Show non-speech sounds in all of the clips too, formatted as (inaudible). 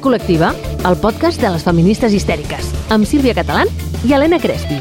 Histèria col·lectiva, el podcast de les feministes histèriques, amb Sílvia Catalán i Helena Crespi.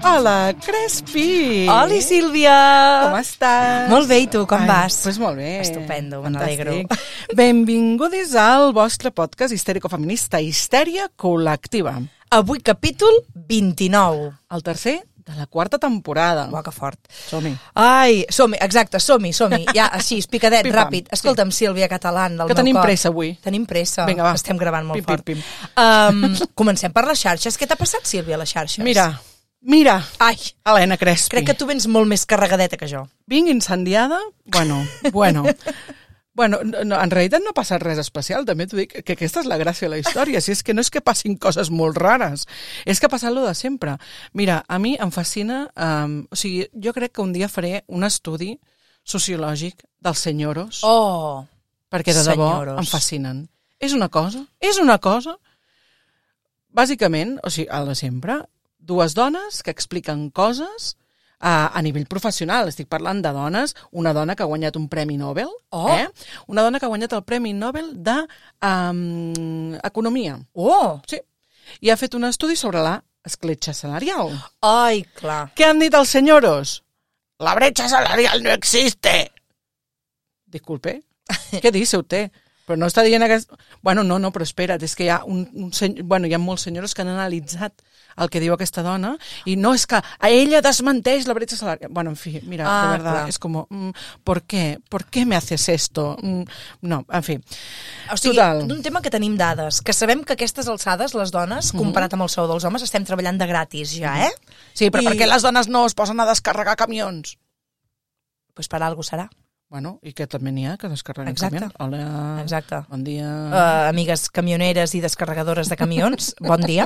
Hola, Crespi! Hola, Sílvia! Com estàs? Molt bé, i tu, com Ai, vas? Pues molt bé. Estupendo, me n'alegro. (laughs) Benvingudes al vostre podcast histèrico-feminista Histèria Col·lectiva. Avui capítol 29. El tercer de la quarta temporada. Uau, que fort. Som-hi. Ai, som-hi, exacte, som-hi, som-hi. Ja, així, (laughs) picadet, Pim-pam, ràpid. Escolta'm, Sílvia Catalán, del Que meu tenim cor. pressa avui. Tenim pressa. Vinga, va. Estem gravant molt Pim, fort. pim, pim. Um, (laughs) comencem per les xarxes. Què t'ha passat, Sílvia, a les xarxes? Mira, mira, Ai, Helena Crespi. crec que tu vens molt més carregadeta que jo. Vinc incendiada? Bueno, bueno. (laughs) Bueno, no, no, en realitat no ha passat res especial, també t'ho dic, que aquesta és la gràcia de la història, si és que no és que passin coses molt rares, és que ha passat lo de sempre. Mira, a mi em fascina, um, o sigui, jo crec que un dia faré un estudi sociològic dels senyoros, Oh, perquè de debò senyoros. em fascinen. És una cosa, és una cosa, bàsicament, o sigui, el de sempre, dues dones que expliquen coses a, a nivell professional. Estic parlant de dones, una dona que ha guanyat un Premi Nobel, Oh. eh? una dona que ha guanyat el Premi Nobel d'Economia. Um, economia. oh, sí. I ha fet un estudi sobre la escletxa salarial. ai, clar. Què han dit els senyoros? La brecha salarial no existe. Disculpe, (laughs) què dice usted? Però no està dient aquest... Bueno, no, no, però espera't, és que hi ha, un, un seny... bueno, hi ha molts senyors que han analitzat el que diu aquesta dona i no és que a ella desmenteix la brecha salarial. Bueno, en fi, mira, Ah, de verdad, clar. és com, mm, ¿por qué? ¿Por qué me haces esto? Mm, no, en fi. O sigui, Total. d'un tema que tenim dades, que sabem que aquestes alçades, les dones, comparat amb el sou dels homes, estem treballant de gratis ja, eh? Sí, però I- per què les dones no es posen a descarregar camions? Pues per algo serà. Bueno, i que també n'hi ha que descarreguen Exacte. camions. Hola, Exacte. bon dia. Uh, amigues camioneres i descarregadores de camions, (laughs) bon dia.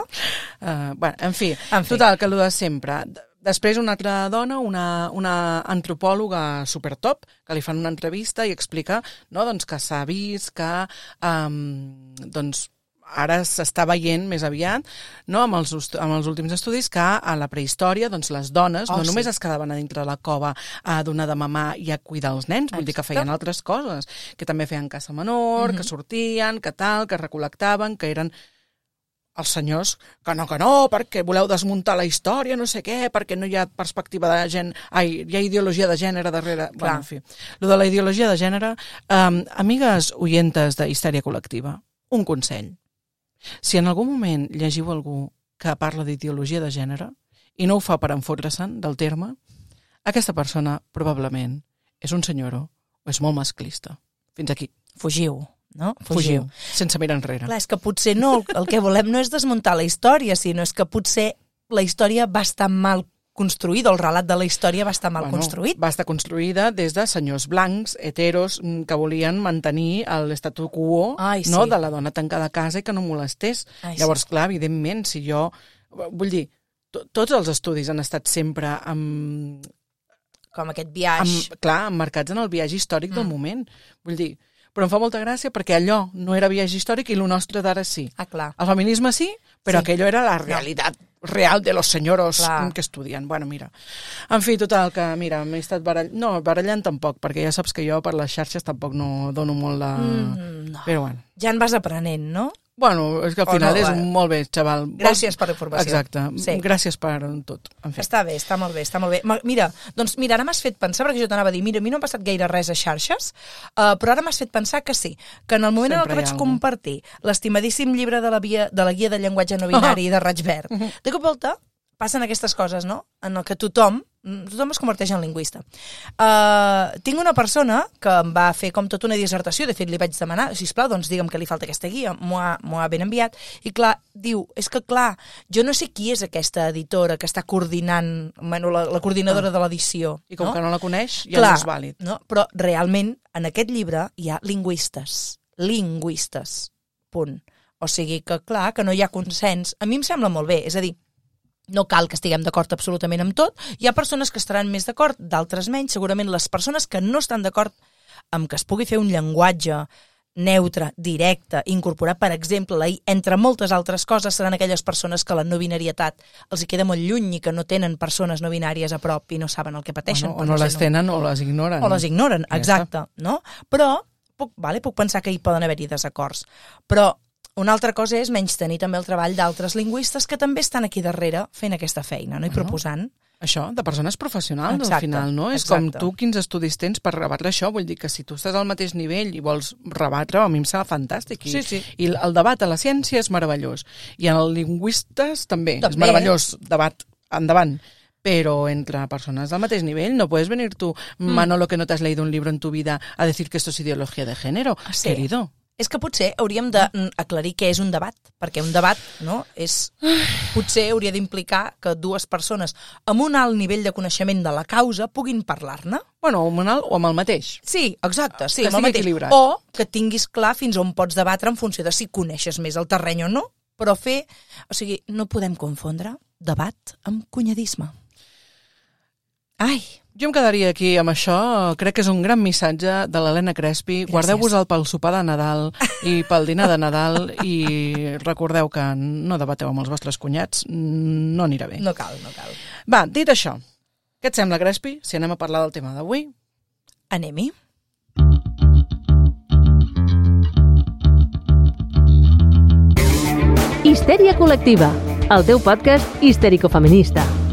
Uh, bueno, en fi, En fi. total, que el de sempre. Després una altra dona, una, una antropòloga supertop, que li fan una entrevista i explica no, doncs, que s'ha vist que um, doncs, ara s'està veient més aviat no, amb, els, amb els últims estudis que a la prehistòria doncs, les dones Oh, no sí. només es quedaven a dintre de la cova a donar de mamar i a cuidar els nens, vull dir que Exacte. feien altres coses, que també feien caça menor, que sortien, que tal, que recol·lectaven, que eren els senyors que no, que no, perquè voleu desmuntar la història, no sé què, perquè no hi ha perspectiva de gent, ai, hi ha ideologia de gènere darrere. Clar. Bueno, en fi, lo de la ideologia de gènere, um, amigues oyentes de histèria col·lectiva, un consell. Si en algun moment llegiu algú que parla d'ideologia de gènere i no ho fa per enfotre-se'n del terme, aquesta persona probablement és un senyoro o és molt masclista. Fins aquí. Fugiu, no? Fugiu. Sense mirar enrere. Clar, és que potser no, el que volem no és desmuntar la història, sinó és que potser la història va estar mal construïda, el relat de la història va estar mal construït. Va estar construïda des de senyors blancs, heteros, mm, que volien mantenir l'estatu quo Ai, sí. no, de la dona tancada a casa i que no molestés. Ai, Llavors, clar, evidentment, si jo... Vull dir, to, tots els estudis han estat sempre amb, Com aquest viatge. amb, clar, emmarcats en el viatge històric Mm. del moment. Vull dir, però em fa molta gràcia perquè allò no era viatge històric i el nostre d'ara sí. Ah, clar. El feminisme sí, però Sí. sí. aquello era la realitat real de los señoros Clar. que estudien. Bueno, mira. En fi, total, que mira, m'he estat barallant... No, barallant tampoc, perquè ja saps que jo per les xarxes tampoc no dono molt de... Mm, no. Però bueno. Ja en vas aprenent, no? Bueno, és que al O final no, és eh? molt bé, xaval. Gràcies per la informació. Exacte. Sí. Gràcies per tot. En fi. Està bé, està molt bé, està molt bé. Mira, doncs mira, ara m'has fet pensar, perquè jo t'anava a dir, mira, a mi no ha passat gaire res a xarxes, uh, però ara m'has fet pensar que sí, que en el moment en el Sempre que hi ha vaig algú. compartir l'estimadíssim llibre de la, via, de la guia de llenguatge no binari (laughs) de Raig Verd, de cop volta passen aquestes coses, no?, en el que tothom, tothom es converteix en lingüista. Uh, tinc una persona que em va fer com tota una dissertació, de fet li vaig demanar, si plau, doncs digue'm que li falta aquesta guia, m'ho ha, ha ben enviat, i clar, diu, és que clar, jo no sé qui és aquesta editora que està coordinant, bueno, la, la coordinadora de l'edició. I com no? que no la coneix, ja Clar, no és vàlid. No? Però realment en aquest llibre hi ha lingüistes. Lingüistes. Punt. O sigui que, clar, que no hi ha consens. A mi em sembla molt bé. És a dir, no cal que estiguem d'acord absolutament amb tot. Hi ha persones que estaran més d'acord, d'altres menys. Segurament les persones que no estan d'acord amb que es pugui fer un llenguatge neutre, directe, incorporar, per exemple, la I, entre moltes altres coses, seran aquelles persones que la no binarietat els hi queda molt lluny i que no tenen persones no binàries a prop i no saben el que pateixen. O no, o no les tenen o les ignoren. o les ignoren, Ja exacte, no? Però puc, vale, puc pensar que hi poden haver-hi desacords, però una altra cosa és menys tenir també el treball d'altres lingüistes que també estan aquí darrere fent aquesta feina, no? I proposant. Això, de persones professionals, al Exacte, final, no? És exacte. com tu quins estudis tens per rebatre això. Vull dir que si tu estàs al mateix nivell i vols rebatre, a mi em sembla fantàstic. I, Sí, sí. I el debat a la ciència és meravellós. I en els lingüistes també, També. és meravellós. Debat endavant. Pero entre personas del mateix nivell no puedes venir tú, Mm. Manolo, que no te has leído un libro en tu vida, a decir que esto es ideología de género. Sí. Querido. És que potser hauríem d'aclarir què és un debat, perquè un debat no, és, potser hauria d'implicar que dues persones amb un alt nivell de coneixement de la causa puguin parlar-ne. Bueno, amb un alt o amb el mateix. Sí, exacte, sí, Que amb el mateix. equilibrat. O que tinguis clar fins on pots debatre en funció de si coneixes més el terreny o no, però fer... O sigui, no podem confondre debat amb cunyadisme. Ai, Jo em quedaria aquí amb això. Crec que és un gran missatge de l'Helena Crespi. Guardeu-vos-el pel sopar de Nadal i pel dinar de Nadal i recordeu que no debateu amb els vostres cunyats. No anirà bé. no cal, no cal. Va, dit això, què et sembla, Crespi, si anem a parlar del tema d'avui? Anem-hi. Histèria col·lectiva, el teu podcast histèrico-feminista.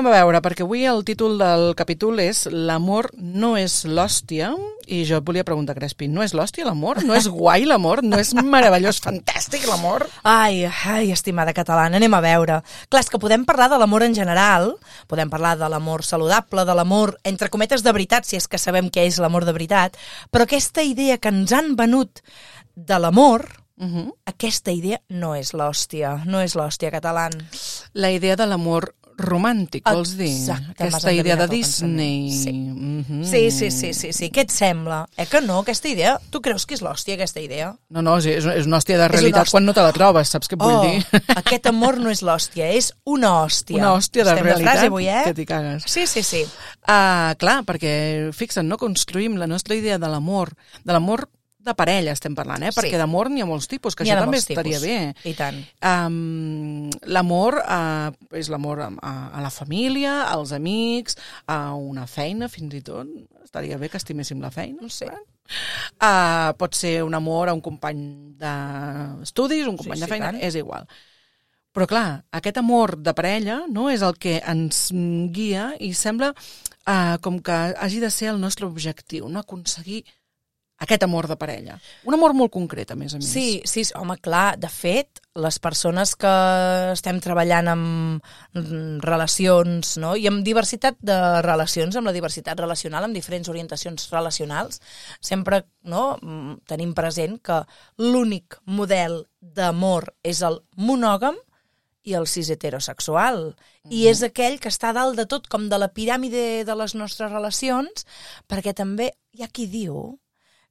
Anem a veure, perquè avui el títol del capítol és L'amor no és l'hòstia, i jo et volia preguntar, Crespi, no és l'hòstia l'amor? No és guai l'amor? No és meravellós, fantàstic l'amor? Ai, ai, estimada catalana, anem a veure. Clar, és que podem parlar de l'amor en general, podem parlar de l'amor saludable, de l'amor, entre cometes, de veritat, si és que sabem què és l'amor de veritat, però aquesta idea que ens han venut de l'amor, Uh -huh. aquesta idea no és l'hòstia, no és l'hòstia catalana. La idea de l'amor romàntic, vols dir? Exacte, Aquesta idea de endevinat el Disney. pensament. Mhm. Sí, sí, sí, sí, sí. Què et sembla? Eh que no, aquesta idea? Tu creus que és l'hòstia, aquesta idea? No, no, sí, és, és una hòstia de realitat hòstia. quan no te la trobes, saps què et vull oh, dir? (laughs) aquest amor no és l'hòstia, és una hòstia. Una hòstia de Estem realitat frase avui, eh? que t'hi cagues. Sí, sí, sí. Ah, clar, perquè, fixa't, no construïm la nostra idea de l'amor, de l'amor de parella estem parlant, eh? Sí. Perquè d'amor n'hi ha molts tipus, que això de també estaria tipus. bé. I tant. Um, l'amor uh, és l'amor a, a, a la família, als amics, a una feina, fins i tot. Estaria bé que estiméssim la feina. Sí. Uh, pot ser un amor a un company d'estudis, un company Sí, de sí, feina, tant. és igual. Però clar, aquest amor de parella no és el que ens guia i sembla uh, com que hagi de ser el nostre objectiu, no aconseguir aquest amor de parella. Un amor molt concret, a més a més. Sí, sí, home, clar, de fet, les persones que estem treballant amb mm, relacions, no?, i amb diversitat de relacions, amb la diversitat relacional, amb diferents orientacions relacionals, sempre, no?, mm, tenim present que l'únic model d'amor és el monògam i el cis heterosexual. I és aquell que està dalt de tot, com de la piràmide de les nostres relacions, perquè també hi ha qui diu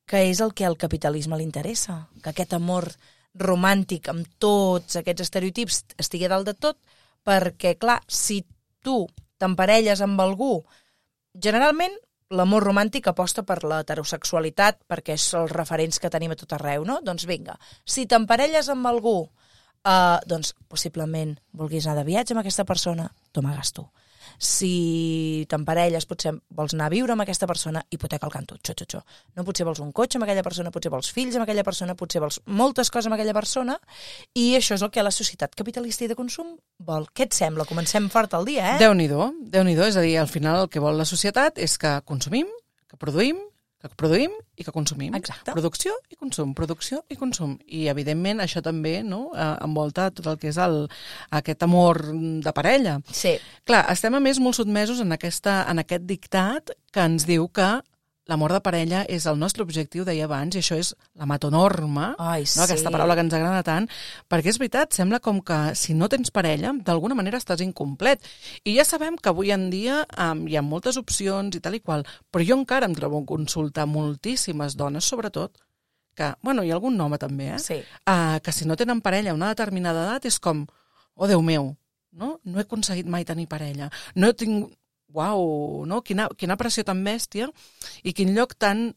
que és el que al capitalisme li interessa, que aquest amor romàntic amb tots aquests estereotips estigui dalt de tot, perquè, clar, si tu t'emparelles amb algú, generalment l'amor romàntic aposta per l'heterosexualitat, perquè és els referents que tenim a tot arreu, no? Doncs vinga, si t'emparelles amb algú, eh, doncs possiblement vulguis anar de viatge amb aquesta persona, toma gasto. Si t'emparelles, potser vols anar a viure amb aquesta persona, hipoteca el canto, xo, xo, xo. No potser vols un cotxe amb aquella persona, potser vols fills amb aquella persona, potser vols moltes coses amb aquella persona, i això és el que la societat capitalista i de consum vol. Què et sembla? Comencem fort el dia, eh? Déu-n'hi-do, déu nhi déu és a dir, al final el que vol la societat és que consumim, que produïm, que produïm i que consumim. Exacte. Producció i consum, producció i consum. I, evidentment, això també no, eh, envolta tot el que és el, aquest amor de parella. Sí. Clar, estem a més molt sotmesos en, aquesta, en aquest dictat que ens diu que l'amor de parella és el nostre objectiu, deia abans, i això és la matonorma, Ai, no? aquesta sí. paraula que ens agrada tant, perquè és veritat, sembla com que si no tens parella, d'alguna manera estàs incomplet. I ja sabem que avui en dia um, hi ha moltes opcions i tal i qual, però jo encara em trobo en consulta moltíssimes dones, sobretot, que, bueno, i algun home també, eh? Sí. uh, que si no tenen parella a una determinada edat és com, oh Déu meu, no? No he aconseguit mai tenir parella. No tingut uau, no? quina, quina pressió tan bèstia i quin lloc tan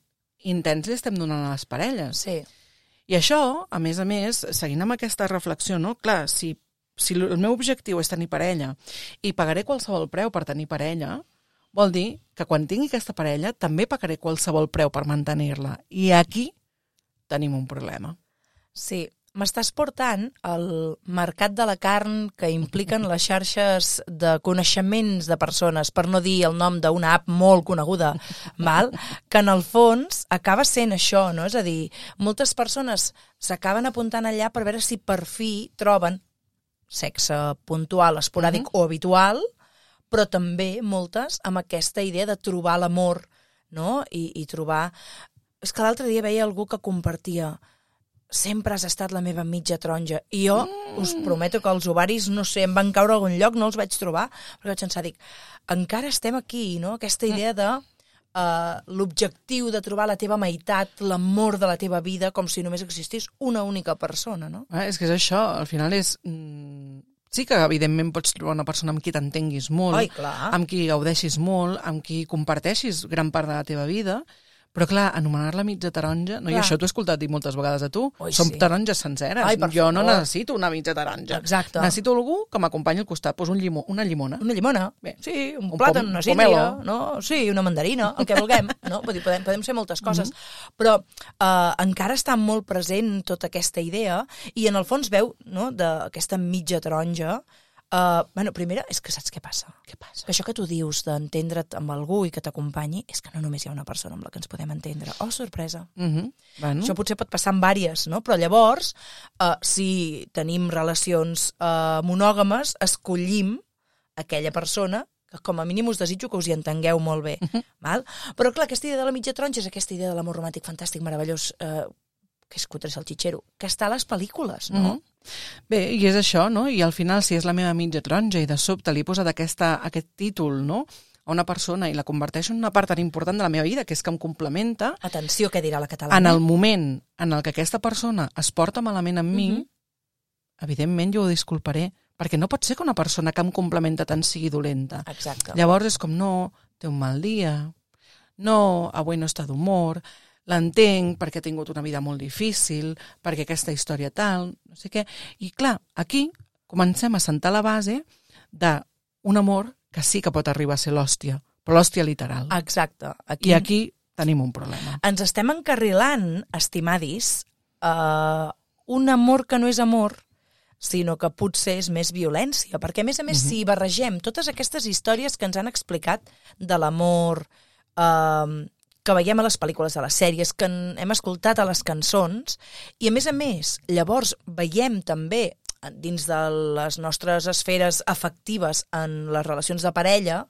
intens li estem donant a les parelles. Sí. I això, a més a més, seguint amb aquesta reflexió, no? clar, si, si el meu objectiu és tenir parella i pagaré qualsevol preu per tenir parella, vol dir que quan tingui aquesta parella també pagaré qualsevol preu per mantenir-la. I aquí tenim un problema. Sí, m'estàs portant al mercat de la carn que impliquen les xarxes de coneixements de persones, per no dir el nom d'una app molt coneguda, val? que en el fons acaba sent això, no? És a dir, moltes persones s'acaben apuntant allà per veure si per fi troben sexe puntual, esporàdic uh -huh. o habitual, però també moltes amb aquesta idea de trobar l'amor, no? I, I trobar... És que l'altre dia veia algú que compartia sempre has estat la meva mitja taronja. I jo mm. us prometo que els ovaris, no sé, em van caure a algun lloc, no els vaig trobar, però vaig pensar, dic, encara estem aquí, no? Aquesta idea de uh, l'objectiu de trobar la teva meitat, l'amor de la teva vida, com si només existís una única persona, no? Ah, és que és això, al final és... Mm, sí que, evidentment, pots trobar una persona amb qui t'entenguis molt, Ai, clar. amb qui gaudeixis molt, amb qui comparteixis gran part de la teva vida, però clar, anomenar-la mitja taronja, no? i Clar. això t'ho he escoltat dir moltes vegades a tu, Ui, som sí. taronges senceres. Ai, jo no favor. necessito una mitja taronja. Exacte. Necessito algú que m'acompanyi al costat, pues un llimó, una llimona. Una llimona, Bé. sí, un, Un plàtan, una síndria, no? Sí, una mandarina, el que vulguem, (laughs) no? Vull dir, podem, podem ser moltes coses. Mhm. Però eh, encara està molt present tota aquesta idea i en el fons veu, no?, d'aquesta mitja taronja, Uh, bueno, primera, és que saps què passa? Què passa? Que això que tu dius d'entendre't amb algú i que t'acompanyi és que no només hi ha una persona amb la que ens podem entendre. Oh, sorpresa. Uh -huh. bueno, Això potser pot passar en vàries, no? Però llavors, uh, si tenim relacions uh, monògames, escollim aquella persona que com a mínim us desitjo que us hi entengueu molt bé. Uh -huh. val? Però clar, aquesta idea de la mitja taronja és aquesta idea de l'amor romàntic fantàstic, meravellós, uh, que és cutre el xitxero, que està a les pel·lícules, no? Mhm. Bé, i és això, no? I al final, si és la meva mitja taronja i de sobte li he posat aquesta, aquest títol, no?, a una persona i la converteixo en una part tan important de la meva vida, que és que em complementa, Atenció, què dirà la catalana? en el moment en el que aquesta persona es porta malament amb mi, Mhm. evidentment jo ho disculparé, perquè no pot ser que una persona que em complementa tant sigui dolenta. Exacte. Llavors és com, no, té un mal dia, no, avui no està d'humor, l'entenc perquè ha tingut una vida molt difícil, perquè aquesta història tal, no sé què. I clar, aquí comencem a sentar la base d'un amor que sí que pot arribar a ser l'hòstia, però l'hòstia literal. Exacte. I aquí tenim un problema. ens estem encarrilant, estimadis, uh, un amor que no és amor, sinó que potser és més violència, perquè a més a més, uh -huh. si barregem totes aquestes històries que ens han explicat de l'amor, uh, que veiem a les pel·lícules, a les sèries, que hem escoltat a les cançons, i a més a més, llavors veiem també dins de les nostres esferes afectives en les relacions de parella,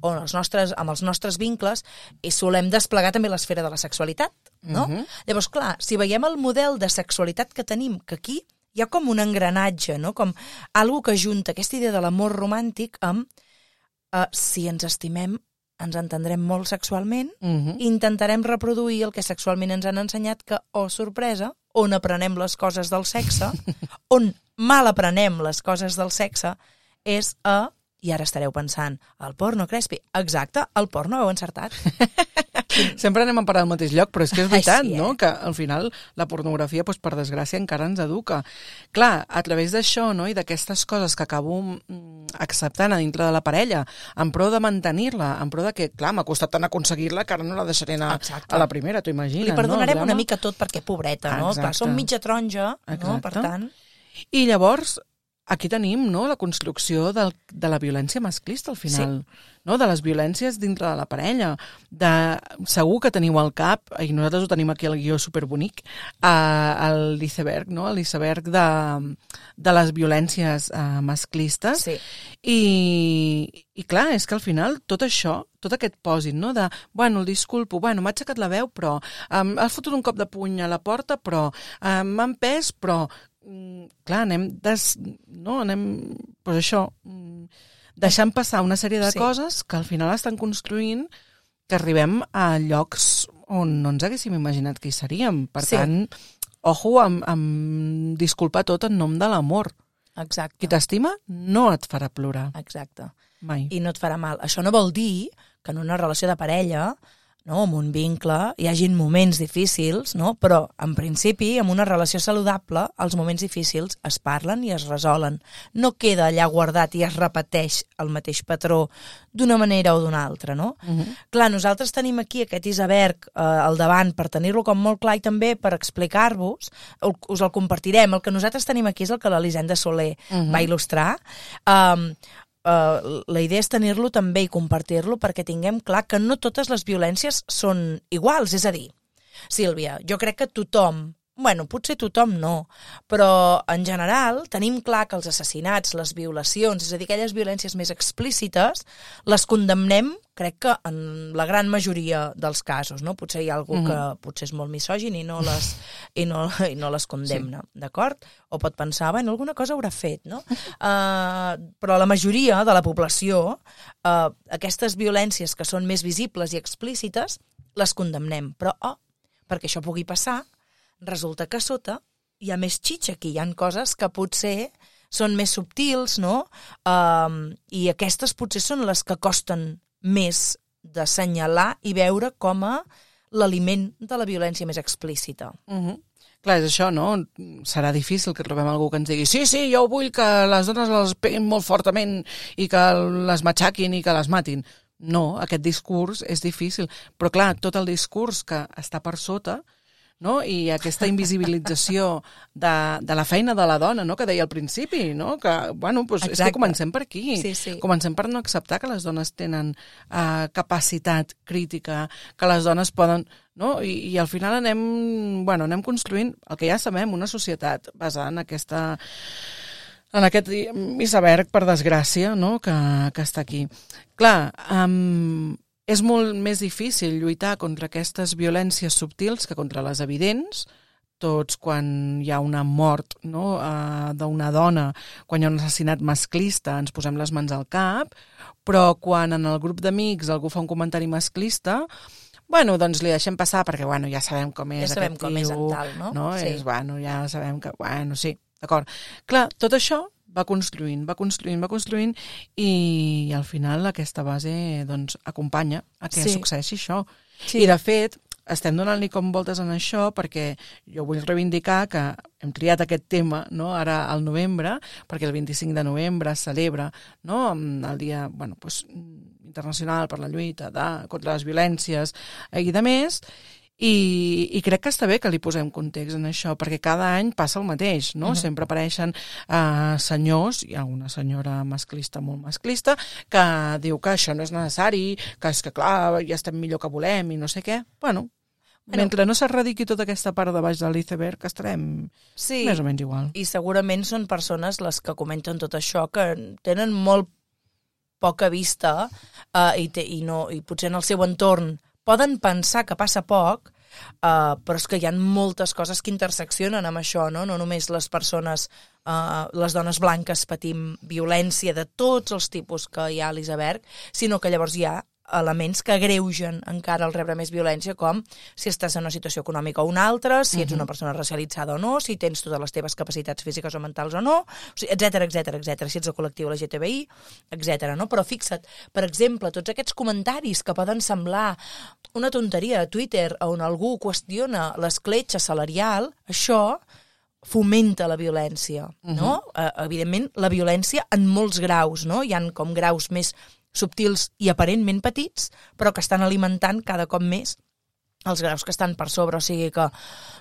o en els nostres, amb els nostres vincles, i solem desplegar també l'esfera de la sexualitat, no? Mhm. Llavors, clar, si veiem el model de sexualitat que tenim, que aquí hi ha com un engranatge, no? com algo que junta aquesta idea de l'amor romàntic amb uh, si ens estimem, ens entendrem molt sexualment, Uh -huh. intentarem reproduir el que sexualment ens han ensenyat que, oh, sorpresa, on aprenem les coses del sexe, (laughs) on mal aprenem les coses del sexe, és a, i ara estareu pensant, el porno crespi. Exacte, el porno heu encertat. (laughs) Sempre anem a parar al mateix lloc, però és que és veritat, Així, eh? no?, que al final la pornografia, doncs, per desgràcia, encara ens educa. Clar, a través d'això, no?, i d'aquestes coses que acabo mm, acceptant a dintre de la parella, en pro de mantenir-la, en pro de que, clar, m'ha costat tant aconseguir-la que ara no la deixaré anar Exacte. a la primera, t'ho imagines, Li perdonarem no? una mica tot perquè pobreta, no? Exacte. Clar, som mitja taronja, no? Per tant, I llavors, aquí tenim no, la construcció del, de la violència masclista, al final. Sí. No, de les violències dintre de la parella. De, segur que teniu al cap, i nosaltres ho tenim aquí al guió superbonic, eh, l'iceberg, no? l'iceberg de, de les violències eh, masclistes. sí. I, I clar, és que al final tot això, tot aquest pòsit, no? de, bueno, el disculpo, bueno, m'ha aixecat la veu, però um, ha fotut un cop de puny a la porta, però um, m'ha empès, però clar, anem des, no, anem, pues això, mm, deixant passar una sèrie de sí. coses que al final estan construint que arribem a llocs on no ens haguéssim imaginat que hi seríem. Per Sí. tant, ojo amb, amb disculpar tot en nom de l'amor. Exacte. Qui t'estima no et farà plorar, Exacte. mai. I no et farà mal. Això no vol dir que en una relació de parella no, en un vincle hi hagin moments difícils, no? però en principi, en una relació saludable, els moments difícils es parlen i es resolen. No queda allà guardat i es repeteix el mateix patró d'una manera o d'una altra. No? Uh -huh. Clar, nosaltres tenim aquí aquest iceberg eh, al davant per tenir-lo com molt clar i també per explicar-vos, us el compartirem. El que nosaltres tenim aquí és el que l'Elisenda Soler uh Mhm. -huh. va il·lustrar. Um, Uh, la idea és tenir-lo també i compartir-lo perquè tinguem clar que no totes les violències són iguals. És a dir, Sílvia, jo crec que tothom, bueno, potser tothom no, però en general tenim clar que els assassinats, les violacions, és a dir, aquelles violències més explícites, les condemnem, crec que en la gran majoria dels casos, no? Potser hi ha algú que potser és molt misògin i no les, i no, i no les condemna, sí. d'acord? O pot pensar, bueno, alguna cosa haurà fet, no? Uh, (laughs) però la majoria de la població, uh, aquestes violències que són més visibles i explícites, les condemnem. Però, oh, perquè això pugui passar, resulta que sota hi ha més xitxa aquí, hi han coses que potser són més subtils, no? Um, I aquestes potser són les que costen més d'assenyalar i veure com a l'aliment de la violència més explícita. Uh -huh. Clar, és això, no? Serà difícil que trobem algú que ens digui sí, sí, jo vull que les dones les peguin molt fortament i que les matxaquin i que les matin. No, aquest discurs és difícil. Però clar, tot el discurs que està per sota no? i aquesta invisibilització de, de la feina de la dona, no? que deia al principi, no? que, bueno, doncs és que comencem per aquí. Sí, sí. Comencem per no acceptar que les dones tenen uh, capacitat crítica, que les dones poden... No? I, I al final anem, bueno, anem construint el que ja sabem, una societat basada en aquesta en aquest iceberg, per desgràcia, no? que, que està aquí. Clar, um, és molt més difícil lluitar contra aquestes violències subtils que contra les evidents, tots quan hi ha una mort no, uh, d'una dona, quan hi ha un assassinat masclista, ens posem les mans al cap, però quan en el grup d'amics algú fa un comentari masclista, bueno, doncs li deixem passar perquè, bueno, ja sabem com és Ja sabem aquest com és en tio, tal, no? no? Sí. És, bueno, ja sabem que, bueno, sí, d'acord. Clar, tot això va construint, va construint, va construint i al final aquesta base doncs, acompanya a que Sí. succeeixi això. Sí. I de fet, estem donant-li com voltes en això perquè jo vull reivindicar que hem triat aquest tema no, ara al novembre, perquè el 25 de novembre es celebra no, el dia bueno, pues, internacional per la lluita de, contra les violències i de més, i, i crec que està bé que li posem context en això, perquè cada any passa el mateix, no? Uh -huh. Sempre apareixen uh, senyors, hi ha una senyora masclista, molt masclista, que diu que això no és necessari, que és que, clar, ja estem millor que volem i no sé què. Bueno, Bueno. mentre no s'erradiqui tota aquesta part de baix de l'iceberg, estarem Sí. més o menys igual. I segurament són persones les que comenten tot això que tenen molt poca vista uh, i, té, i, no, i potser en el seu entorn poden pensar que passa poc, uh, però és que hi ha moltes coses que interseccionen amb això, no? No només les persones, uh, les dones blanques patim violència de tots els tipus que hi ha a l'iceberg, sinó que llavors hi ha elements que agreugen encara el rebre més violència, com si estàs en una situació econòmica o una altra, si ets una persona racialitzada o no, si tens totes les teves capacitats físiques o mentals o no, etc etc etc. si ets del col·lectiu LGTBI, etc. No? Però fixa't, per exemple, tots aquests comentaris que poden semblar una tonteria a Twitter on algú qüestiona l'escletxa salarial, això fomenta la violència, no? Uh, evidentment, la violència en molts graus, no? Hi han com graus més subtils i aparentment petits, però que estan alimentant cada cop més els graus que estan per sobre, o sigui que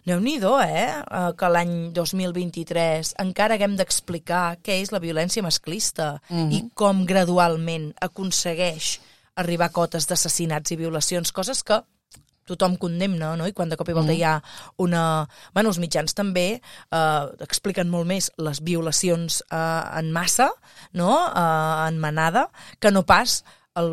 déu nhi eh? eh? Que l'any 2023 encara haguem d'explicar què és la violència masclista mm -hmm. i com gradualment aconsegueix arribar a cotes d'assassinats i violacions, coses que tothom condemna, no? I quan de cop i volta hi ha una... Bueno, els mitjans també eh, expliquen molt més les violacions eh, en massa, no? Eh, en manada, que no pas el,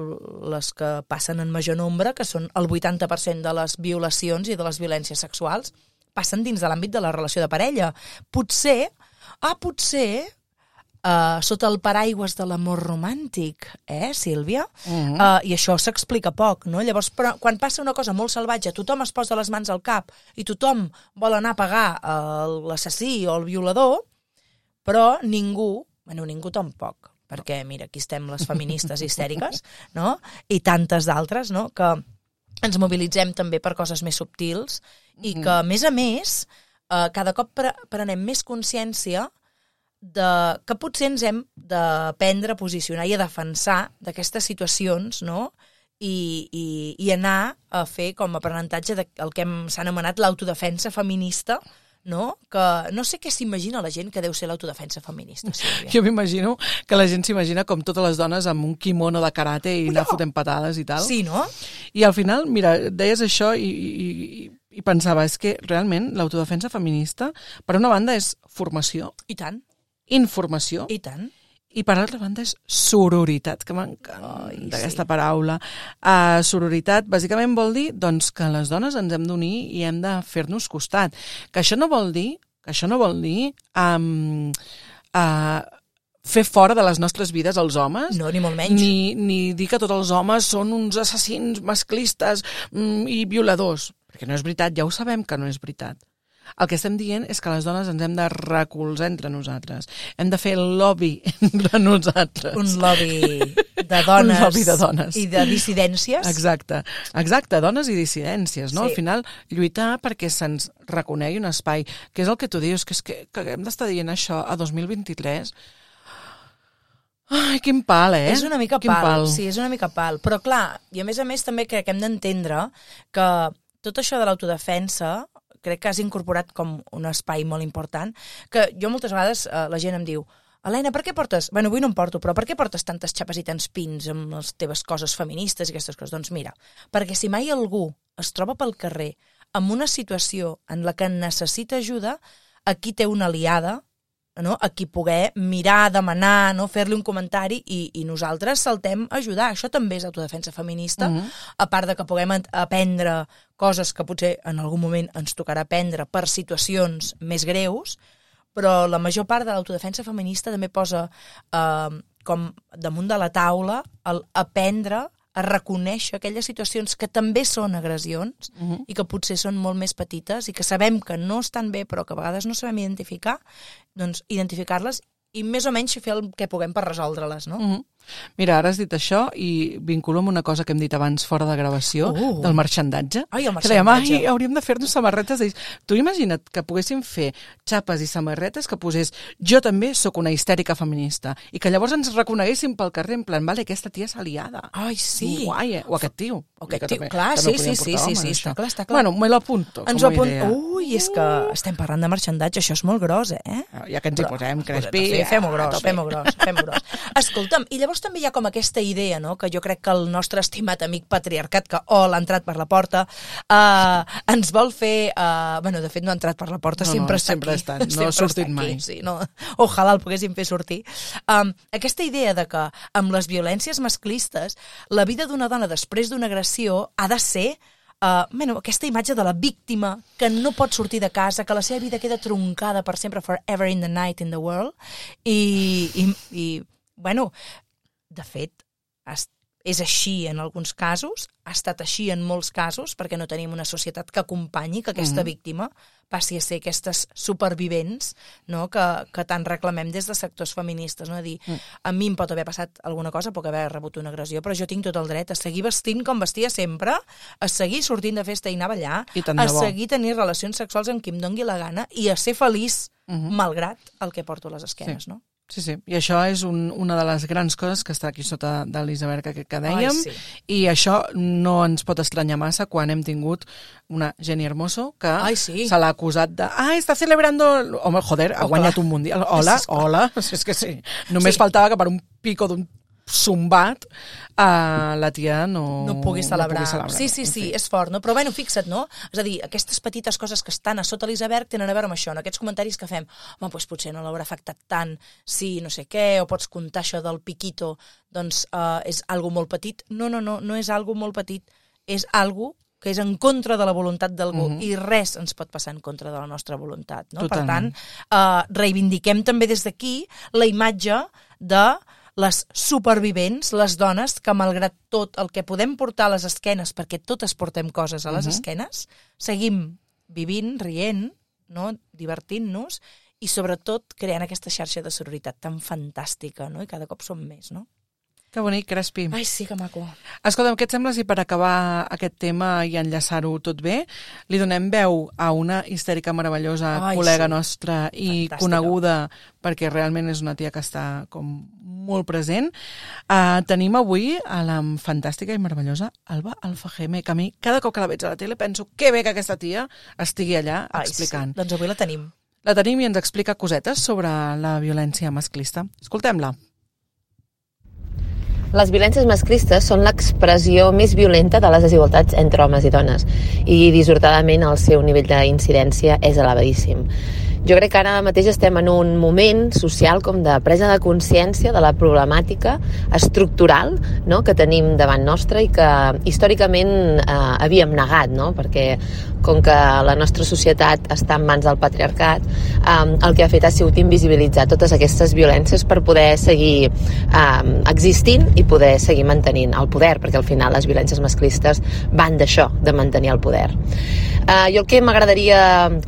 les que passen en major nombre, que són el 80% de les violacions i de les violències sexuals, passen dins de l'àmbit de la relació de parella. Potser, ah, potser, uh, sota el paraigües de l'amor romàntic, eh, Sílvia? Mhm. uh, I això s'explica poc, no? Llavors, però, quan passa una cosa molt salvatge, tothom es posa les mans al cap i tothom vol anar a pagar uh, l'assassí o el violador, però ningú, bueno, ningú tampoc, perquè mira, aquí estem les feministes histèriques, (laughs) no? I tantes d'altres, no? Que ens mobilitzem també per coses més subtils i que, a més a més, eh, cada cop pre prenem més consciència de, que potser ens hem d'aprendre a posicionar i a defensar d'aquestes situacions, no?, i, i, i anar a fer com a aprenentatge del que hem- s'ha anomenat l'autodefensa feminista, no? Que no sé què s'imagina la gent que deu ser l'autodefensa feminista, Sílvia. Jo m'imagino que la gent s'imagina com totes les dones amb un quimono de karate i anar fotent patades i tal. Sí, no? I al final, mira, deies això i, i, i pensava, és que realment l'autodefensa feminista, per una banda, és formació, I tant, informació, i tant. i per altra banda és sororitat, que m'encanta aquesta sí. paraula. Uh, sororitat bàsicament vol dir doncs, que les dones ens hem d'unir i hem de fer-nos costat. Que això no vol dir, que això no vol dir um, uh, fer fora de les nostres vides els homes, No, ni molt menys. ni, ni dir que tots els homes són uns assassins masclistes mm, i violadors, perquè no és veritat, ja ho sabem que no és veritat. El que estem dient és que les dones ens hem de recolzar entre nosaltres. Hem de fer el lobby (laughs) entre nosaltres. Un lobby de (laughs) dones, lobby de dones. i de dissidències. Exacte, exacte, dones i dissidències, no? Sí. Al final, lluitar perquè se'ns reconegui un espai, que és el que tu dius, que és que, que hem d'estar dient això a 2023. Ai, quin pal, eh? És una mica quin pal, sí, és una mica pal. Però clar, i a més a més també crec que hem d'entendre que tot això de l'autodefensa crec que has incorporat com un espai molt important, que jo moltes vegades eh, la gent em diu Helena, per què portes... Bueno, avui no em porto, però per què portes tantes xapes i tants pins amb les teves coses feministes i aquestes coses? Doncs mira, perquè si mai algú es troba pel carrer amb una situació en la que necessita ajuda, aquí té una aliada no? a qui poder mirar, demanar, no? fer-li un comentari i, i nosaltres saltem a ajudar. Això també és autodefensa feminista, Mhm. a part de que puguem en- aprendre coses que potser en algun moment ens tocarà aprendre per situacions més greus, però la major part de l'autodefensa feminista també posa eh, com damunt de la taula el aprendre a reconèixer aquelles situacions que també són agressions Mhm. i que potser són molt més petites i que sabem que no estan bé però que a vegades no sabem identificar, doncs identificar-les i més o menys fer el que puguem per resoldre-les, no? Mhm. Mira, ara has dit això i vinculo amb una cosa que hem dit abans fora de gravació, Uh. del marxandatge. Ai, el Que dèiem, marxandatge. ai, hauríem de fer-nos samarretes. de- Tu imagina't que poguéssim fer xapes i samarretes que posés jo també sóc una histèrica feminista i que llavors ens reconeguéssim pel carrer en plan, vale, aquesta tia és aliada. Ai, sí. Guai, eh? O aquest tio. O aquest Que tio, també- clar, també sí, sí, sí, sí, sí, està clar, està clar. Bueno, me l'apunto Ens ho a apunt... idea. Ui, és que estem parlant de marxandatge, això és molt gros, eh? Ja que ens hi posem, Crespi. Fem-ho gros, fem-ho gros, fem-ho gros. (laughs) Escolta'm, i llavors també hi ha com aquesta idea, no?, que jo crec que el nostre estimat amic patriarcat, que oh, l'ha entrat per la porta, uh, ens vol fer... Uh, bueno, de fet, no ha entrat per la porta, No, no, sempre està sempre aquí. està, (laughs) no ha Sempre sortit està aquí, mai. Sí, no? Ojalà el poguéssim fer sortir. Um, aquesta idea de que amb les violències masclistes la vida d'una dona després d'una agressió ha de ser Uh, bueno, aquesta imatge de la víctima que no pot sortir de casa, que la seva vida queda troncada per sempre, forever in the night in the world, i, i, i bueno, de fet, es, és així en alguns casos, ha estat així en molts casos, perquè no tenim una societat que acompanyi que aquesta Mhm. víctima passi a ser aquestes supervivents no? que, que tant reclamem des de sectors feministes. No? A dir, Mm. a mi em pot haver passat alguna cosa, puc haver rebut una agressió, però jo tinc tot el dret a seguir vestint com vestia sempre, a seguir sortint de festa i anar a ballar, I a seguir tenir relacions sexuals amb qui em dongui la gana i a ser feliç, Mhm. malgrat el que porto a les esquenes, Sí. no? Sí, sí. I això és un, una de les grans coses que està aquí sota de l'iceberg que, que dèiem. Ai, sí. I això no ens pot estranyar massa quan hem tingut una Jenny Hermoso que Ai, sí. se l'ha acusat de ah, està celebrando... Home, joder, ha Oh, guanyat clar. un mundial. Hola, (laughs) Sí, hola. És que sí. (laughs) Només Sí. faltava que per un pico d'un zumbat uh, la tia no, no pugui celebrar. No pugui celebrar. Sí, sí, sí, fi. és fort, no? Però bueno, fixa't, no? És a dir, aquestes petites coses que estan a sota l'iceberg tenen a veure amb això, no? Aquests comentaris que fem, home, doncs potser no l'haurà afectat tant si no sé què, o pots comptar això del piquito, doncs uh, és algo molt petit. No, no, no, no és algo molt petit, és algo que és en contra de la voluntat d'algú Mhm. i res ens pot passar en contra de la nostra voluntat. No? Per Totalment. tant, uh, reivindiquem també des d'aquí la imatge de les supervivents, les dones que malgrat tot el que podem portar a les esquenes, perquè totes portem coses a les Mhm. esquenes, seguim vivint, rient, no? divertint-nos, i sobretot creant aquesta xarxa de sororitat tan fantàstica, no? I cada cop som més, no? Que bonic, Crespi. Ai, sí, que maco. Escolta'm, què et sembla si per acabar aquest tema i enllaçar-ho tot bé, li donem veu a una histèrica meravellosa Ai, col·lega sí. nostra i Fantàstica. coneguda perquè realment és una tia que està com molt present. Uh, tenim avui a la fantàstica i meravellosa Alba Alfajeme, que a mi cada cop que la veig a la tele penso que bé que aquesta tia estigui allà Ai, explicant. Sí. Doncs avui la tenim. La tenim i ens explica cosetes sobre la violència masclista. Escoltem-la. Les violències masclistes són l'expressió més violenta de les desigualtats entre homes i dones i dissortadament el seu nivell d'incidència és elevadíssim. Jo crec que ara mateix estem en un moment social com de presa de consciència de la problemàtica estructural no?, que tenim davant nostra i que històricament eh, havíem negat, no? perquè com que la nostra societat està en mans del patriarcat, eh, el que ha fet ha sigut invisibilitzar totes aquestes violències per poder seguir eh, existint i poder seguir mantenint el poder, perquè al final les violències masclistes van d'això, de mantenir el poder. Eh, jo el que m'agradaria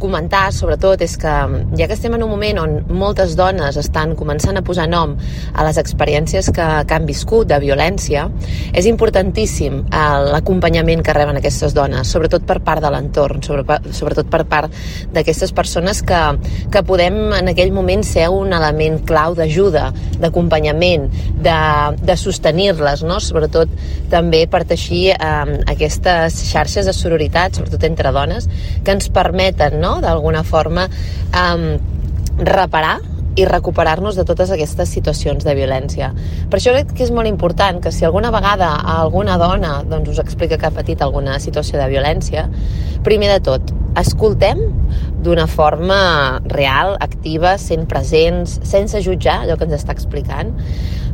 comentar, sobretot, és que ja que estem en un moment on moltes dones estan començant a posar nom a les experiències que, que han viscut de violència, és importantíssim eh, l'acompanyament que reben aquestes dones, sobretot per part de l'entorn, sobre, sobretot per part d'aquestes persones que, que podem en aquell moment ser un element clau d'ajuda, d'acompanyament, de, de sostenir-les, no? sobretot també per teixir eh, aquestes xarxes de sororitat, sobretot entre dones, que ens permeten, no?, d'alguna forma, eh, reparar i recuperar-nos de totes aquestes situacions de violència. Per això crec que és molt important que si alguna vegada alguna dona doncs, us explica que ha patit alguna situació de violència, primer de tot, escoltem d'una forma real, activa, sent presents, sense jutjar allò que ens està explicant,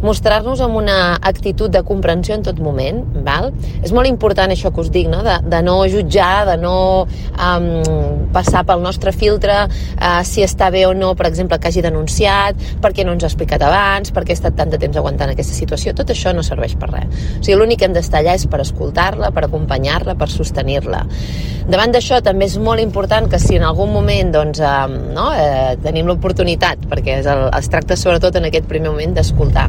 mostrar-nos amb una actitud de comprensió en tot moment, val? És molt important això que us dic, no? de, de no jutjar, de no um, passar pel nostre filtre uh, si està bé o no, per exemple, que hagi denunciat, per què no ens ha explicat abans, per què ha estat tant de temps aguantant aquesta situació, tot això no serveix per res. O sigui, l'únic que hem d'estar allà és per escoltar-la, per acompanyar-la, per sostenir-la. Davant d'això també és molt important que si en algun moment doncs, eh, no, eh, tenim l'oportunitat, perquè és el, es tracta sobretot en aquest primer moment d'escoltar,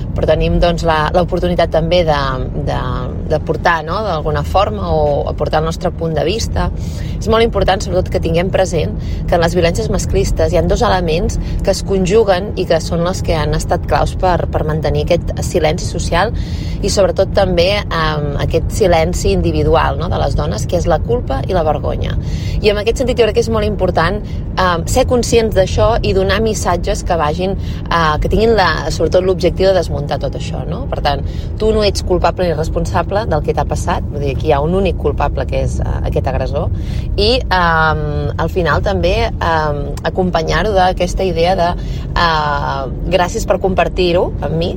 però tenim doncs, l'oportunitat també de, de, de portar no? d'alguna forma o aportar el nostre punt de vista. És molt important, sobretot, que tinguem present que en les violències masclistes hi ha dos elements que es conjuguen i que són els que han estat claus per, per mantenir aquest silenci social i sobretot també eh, aquest silenci individual no? de les dones, que és la culpa i la vergonya. I en aquest sentit jo crec que és molt important eh, ser conscients d'això i donar missatges que vagin, eh, que tinguin la, sobretot l'objectiu de desmuntar tot això. No? Per tant, tu no ets culpable ni responsable del que t'ha passat, vull dir, aquí hi ha un únic culpable que és eh, aquest agressor, i eh, al final també eh, acompanyar-ho d'aquesta idea de eh, gràcies per compartir-ho amb mi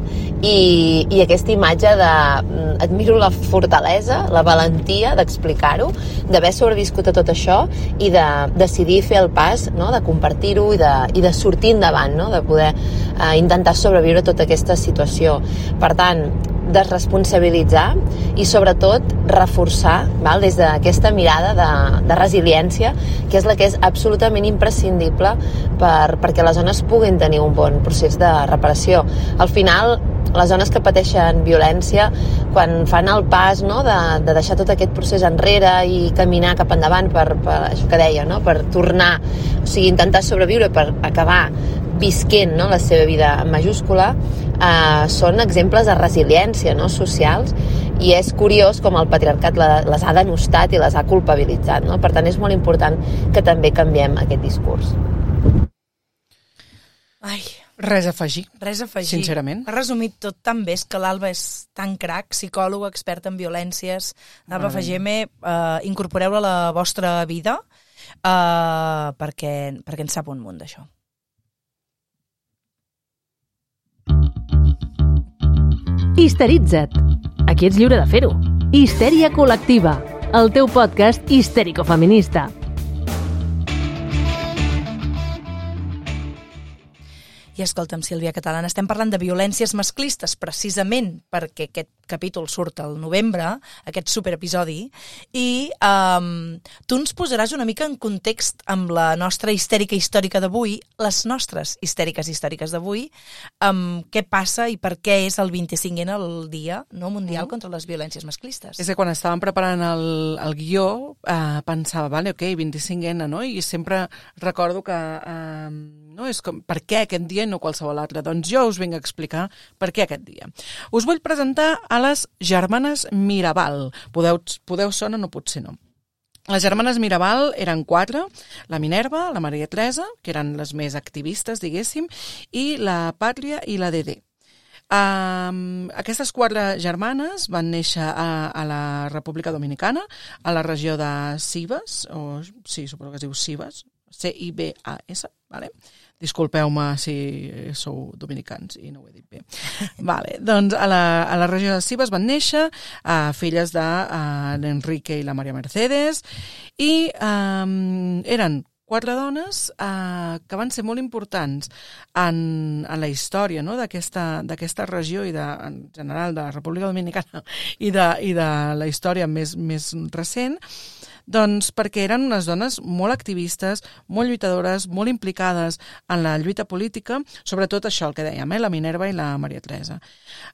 i, i aquesta imatge de mm, admiro la fortalesa, la valentia d'explicar-ho, d'haver sobreviscut a tot això i de decidir fer el pas, no? de compartir-ho i, de, i de sortir endavant, no? de poder eh, intentar sobreviure a tota aquesta situació. Per tant, desresponsabilitzar i sobretot reforçar val? des d'aquesta mirada de, de resiliència que és la que és absolutament imprescindible per, perquè les dones puguin tenir un bon procés de reparació. Al final, les dones que pateixen violència, quan fan el pas no, de, de deixar tot aquest procés enrere i caminar cap endavant per, per això que deia, no, per tornar, o sigui, intentar sobreviure, per acabar visquent no, la seva vida en majúscula, eh, són exemples de resiliència no, socials i és curiós com el patriarcat les ha denostat i les ha culpabilitzat. No? Per tant, és molt important que també canviem aquest discurs. Ai, Res a afegir. res a afegir. Sincerament. Ha resumit tot tan bé, és que l'Alba és tan crac, psicòloga, experta en violències. Alba Fageme, eh, incorporeu-la a la vostra vida eh, perquè, perquè en sap un munt d'això. Histeritza't. Aquí ets lliure de fer-ho. Histèria col·lectiva. El teu podcast histèrico-feminista. I escolta'm, Sílvia Catalana, estem parlant de violències masclistes precisament perquè aquest capítol surt al novembre, aquest superepisodi, i um, tu ens posaràs una mica en context amb la nostra histèrica històrica d'avui, les nostres histèriques històriques d'avui, um, què passa i per què és el 25N el dia no, mundial mm. contra les violències masclistes. És que quan estàvem preparant el, el guió eh, pensava, vale, ok, 25N, no? I sempre recordo que eh, no? és com, per què aquest dia i no qualsevol altre? Doncs jo us vinc a explicar per què aquest dia. Us vull presentar a les germanes Mirabal. Podeu, podeu sonar, no potser no. Les germanes Mirabal eren quatre, la Minerva, la Maria Teresa, que eren les més activistes, diguéssim, i la Pàtria i la Dedé. Um, aquestes quatre germanes van néixer a, a la República Dominicana, a la regió de Cibes, o sí, suposo que es diu Cibes, C-I-B-A-S, vale? Disculpeu-me si sou dominicans i no ho he dit bé. (laughs) vale, doncs a la, a la regió de Cibes van néixer uh, filles de uh, l'Enrique i la Maria Mercedes i um, eren quatre dones eh, que van ser molt importants en, en la història no? d'aquesta regió i de, en general de la República Dominicana (laughs) i de, i de la història més, més recent, doncs perquè eren unes dones molt activistes, molt lluitadores, molt implicades en la lluita política, sobretot això, el que dèiem, eh, la Minerva i la Maria Teresa.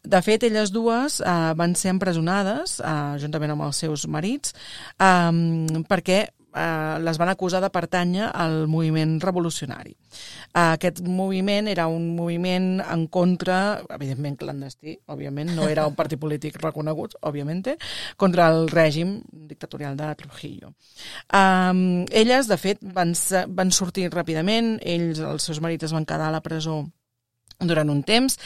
De fet, elles dues eh, van ser empresonades, eh, juntament amb els seus marits, eh, perquè eh, les van acusar de pertànyer al moviment revolucionari. Eh, aquest moviment era un moviment en contra, evidentment clandestí, òbviament, no era un partit (laughs) polític reconegut, òbviament, contra el règim dictatorial de Trujillo. Eh, elles, de fet, van, van sortir ràpidament, ells, els seus marits es van quedar a la presó durant un temps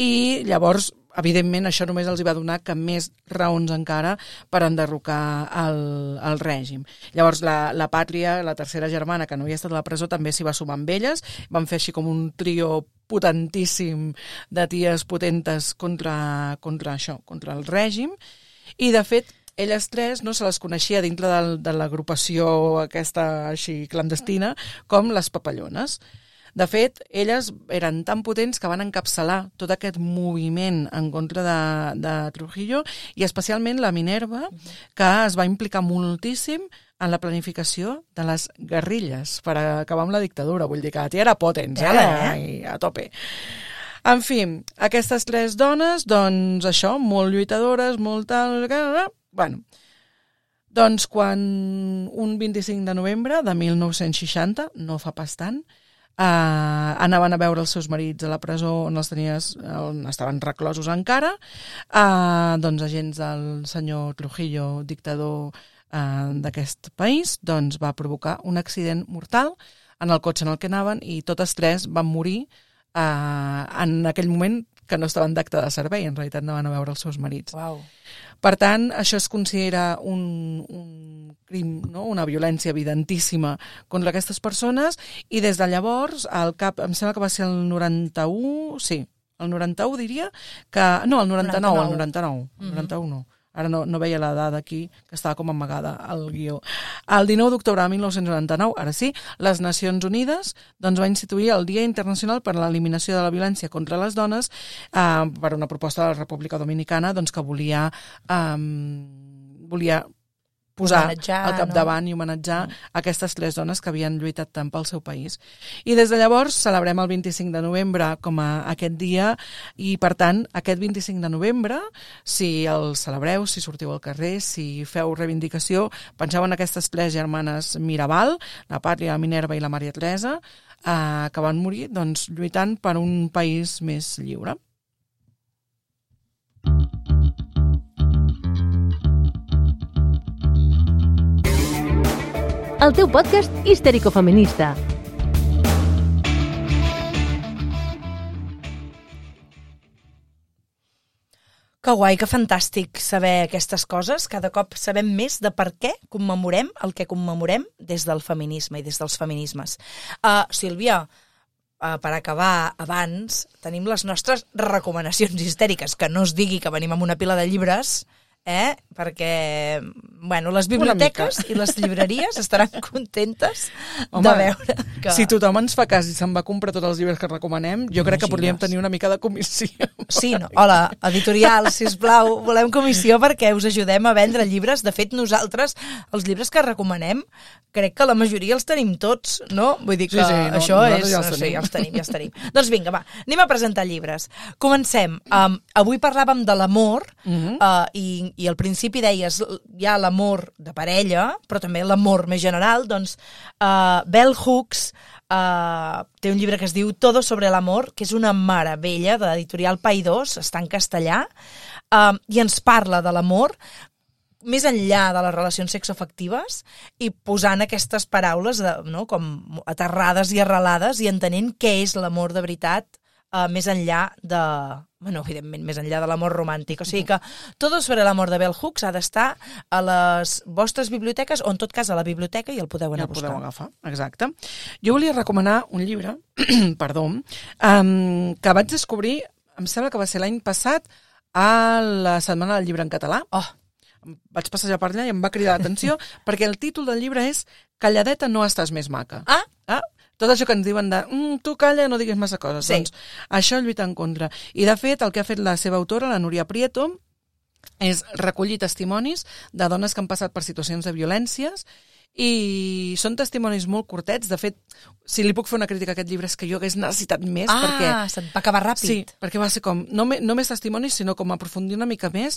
i llavors evidentment això només els va donar que més raons encara per enderrocar el, el règim. Llavors la, la Pàtria, la tercera germana que no havia estat a la presó, també s'hi va sumar amb elles, van fer així com un trio potentíssim de ties potentes contra, contra això, contra el règim, i de fet elles tres no se les coneixia dintre de, de l'agrupació aquesta així clandestina com les papallones. De fet, elles eren tan potents que van encapçalar tot aquest moviment en contra de, de Trujillo i especialment la Minerva, que es va implicar moltíssim en la planificació de les guerrilles per acabar amb la dictadura. Vull dir que la tia era potents, eh? eh? a tope. En fi, aquestes tres dones, doncs això, molt lluitadores, molt tal... Bueno, doncs quan un 25 de novembre de 1960, no fa pas tant, Uh, anaven a veure els seus marits a la presó on els tenies, on estaven reclosos encara, uh, doncs agents del senyor Trujillo, dictador uh, d'aquest país, doncs va provocar un accident mortal en el cotxe en el que anaven i totes tres van morir uh, en aquell moment que no estaven d'acte de servei, en realitat no van a veure els seus marits. Wow. Per tant, això es considera un, un crim, no? una violència evidentíssima contra aquestes persones i des de llavors, al cap, em sembla que va ser el 91, sí, el 91 diria, que, no, el 99, 99. el 99, mm -hmm. 91 no ara no, no veia la dada aquí, que estava com amagada al guió. El 19 d'octubre de 1999, ara sí, les Nacions Unides doncs, va instituir el Dia Internacional per a l'Eliminació de la Violència contra les Dones eh, per una proposta de la República Dominicana doncs, que volia, eh, volia posar al capdavant no? i homenatjar mm. aquestes tres dones que havien lluitat tant pel seu país. I des de llavors celebrem el 25 de novembre com a aquest dia i, per tant, aquest 25 de novembre, si el celebreu, si sortiu al carrer, si feu reivindicació, penseu en aquestes tres germanes Mirabal, la Pàtria, la Minerva i la Maria Teresa, eh, que van morir doncs, lluitant per un país més lliure. El teu podcast histèrico-feminista. Que guai, que fantàstic saber aquestes coses. Cada cop sabem més de per què commemorem el que commemorem des del feminisme i des dels feminismes. Uh, Sílvia, uh, per acabar abans, tenim les nostres recomanacions histèriques, que no es digui que venim amb una pila de llibres eh? perquè bueno, les biblioteques i les llibreries estaran contentes Home, de veure que... Si tothom ens fa cas i se'n va comprar tots els llibres que recomanem, jo crec que Imagines. podríem tenir una mica de comissió. Sí, no? Hola, editorial, si plau, volem comissió perquè us ajudem a vendre llibres. De fet, nosaltres, els llibres que recomanem, crec que la majoria els tenim tots, no? Vull dir Sí, que sí, no, això és... ja els no tenim. ja els tenim, ja els tenim. doncs vinga, va, anem a presentar llibres. Comencem. Um, avui parlàvem de l'amor Mhm. uh, i, i al principi deies hi ha l'amor de parella, però també l'amor més general. Doncs uh, Bell Hooks uh, té un llibre que es diu Todo sobre l'amor, que és una meravella de l'editorial Paidós, està en castellà, uh, i ens parla de l'amor més enllà de les relacions sexoafectives i posant aquestes paraules de, no, com aterrades i arrelades i entenent què és l'amor de veritat uh, més enllà de... Bueno, evidentment, més enllà de l'amor romàntic. O sigui que tot sobre l'amor de Bell Hooks ha d'estar a les vostres biblioteques o, en tot cas, a la biblioteca i el podeu Ja anar a el podeu buscar. agafar, exacte. Jo volia recomanar un llibre, (clears throat) perdó, um, que vaig descobrir, em sembla que va ser l'any passat, a la Setmana del Llibre en Català. Oh, Vaig passejar per allà i em va cridar l'atenció (laughs) perquè el títol del llibre és Calladeta no estàs més maca. Ah. ah? Tot això que ens diuen de mm, tu calla, no diguis massa coses. Sí. Doncs això lluita en contra. I de fet, el que ha fet la seva autora, la Núria Prieto, és recollir testimonis de dones que han passat per situacions de violències i són testimonis molt curtets. De fet, si li puc fer una crítica a aquest llibre és que jo hagués necessitat més ah perquè... se't va acabar ràpid. Sí, perquè va ser com, no me, només testimonis, sinó com aprofundir una mica més,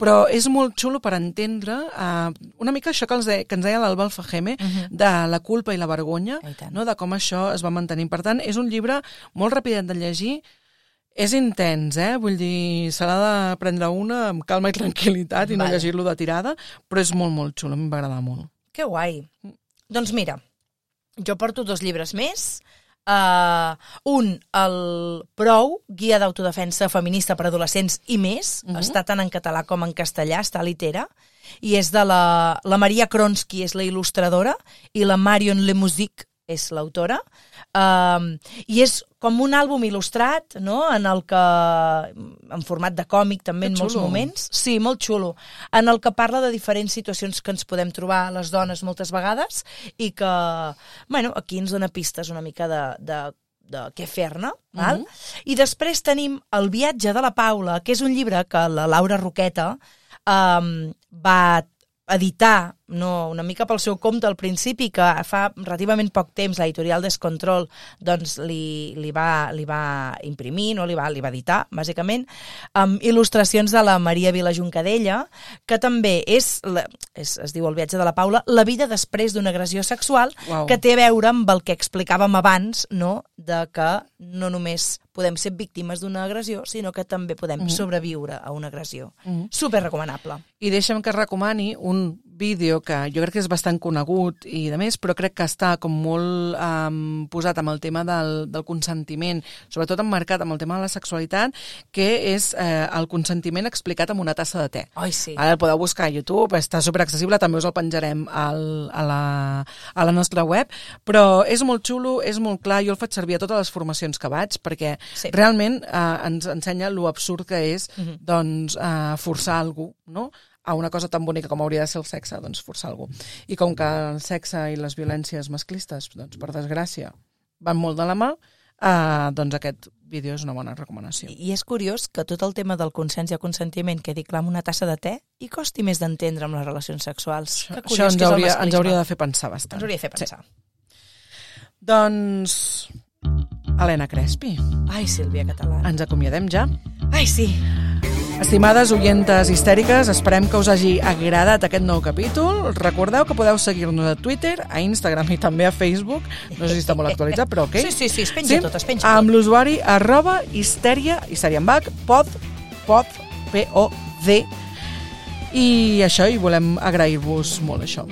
però és molt xulo per entendre uh, una mica això que, els de, que ens deia l'Alba Alfajeme, uh -huh. de la culpa i la vergonya, I no? de com això es va mantenir. Per tant, és un llibre molt rapidet de llegir, és intens, eh? Vull dir, se l'ha de prendre una amb calma i tranquil·litat i no Vale. llegir-lo de tirada, però és molt, molt xulo, a mi em va agradar molt. Que guai. Doncs mira, jo porto dos llibres més. Uh, un, el Prou, guia d'autodefensa feminista per adolescents i més, uh Mhm. -huh. està tant en català com en castellà, està a litera, i és de la, la Maria Kronsky, és la il·lustradora, i la Marion Lemusic és l'autora, um, i és com un àlbum il·lustrat, no?, en el que, en format de còmic també Que en molts xulo. moments, Sí, molt xulo. En el que parla de diferents situacions que ens podem trobar les dones moltes vegades i que, bueno, aquí ens dona pistes una mica de, de, de què fer-ne, val? Mhm. I després tenim El viatge de la Paula, que és un llibre que la Laura Roqueta um, va editar no, una mica pel seu compte al principi, que fa relativament poc temps l'editorial Descontrol doncs, li, li, va, li va imprimir, no? li, va, li va editar, bàsicament, amb il·lustracions de la Maria Vila Juncadella, que també és, la, és, es diu El viatge de la Paula, la vida després d'una agressió sexual, Uau. que té a veure amb el que explicàvem abans, no? de que no només podem ser víctimes d'una agressió, sinó que també podem sobreviure a una agressió. Mhm. Super recomanable. I deixa'm que recomani un vídeo que jo crec que és bastant conegut i de més, però crec que està com molt um, posat amb el tema del, del consentiment, sobretot emmarcat amb el tema de la sexualitat, que és eh, el consentiment explicat amb una tassa de te. Ai, sí. Ara el podeu buscar a YouTube, està superaccessible, també us el penjarem al, a, la, a la nostra web, però és molt xulo, és molt clar, jo el faig servir a totes les formacions que vaig, perquè Sí. realment eh, ens ensenya lo absurd que és Mhm. doncs, eh, forçar algú, no?, a una cosa tan bonica com hauria de ser el sexe, doncs forçar algú. I com que el sexe i les violències masclistes, doncs per desgràcia, van molt de la mà, eh, doncs aquest vídeo és una bona recomanació. I és curiós que tot el tema del consens i el consentiment quedi clar amb una tassa de te i costi més d'entendre amb les relacions sexuals. Que Això ens que és hauria, ens hauria de fer pensar bastant. Ens hauria de fer pensar. Sí. Doncs, Helena Crespi, Ai, Sílvia Català. ens acomiadem ja. Ai, sí. Estimades oyentes histèriques, esperem que us hagi agradat aquest nou capítol. Recordeu que podeu seguir-nos a Twitter, a Instagram i també a Facebook. No sé si està molt actualitzat, però ok. Sí, sí, sí, es penja tot, es penja Amb l'usuari arroba histèria, histèria amb bac, pod, pod, p-o-d. I això, i volem agrair-vos molt això.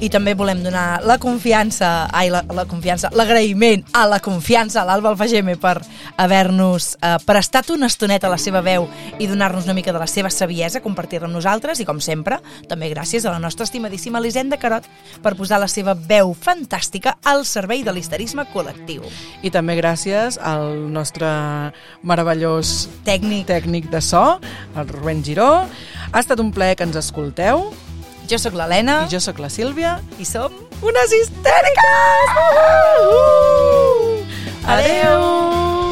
I també volem donar la confiança, ai, la, la confiança, l'agraïment a la confiança a l'Alba Alfageme per haver-nos eh, prestat una estoneta a la seva veu i donar-nos una mica de la seva saviesa, compartir-la amb nosaltres i, com sempre, també gràcies a la nostra estimadíssima Elisenda Carot per posar la seva veu fantàstica al servei de l'histerisme col·lectiu. I també gràcies al nostre meravellós Tècnic. tècnic de so, el Rubén Giró. Ha estat un plaer que ens escolteu. Jo sóc l'Helena. I jo sóc la Sílvia. I som unes histèriques! Uh -huh! Adeu! Adeu.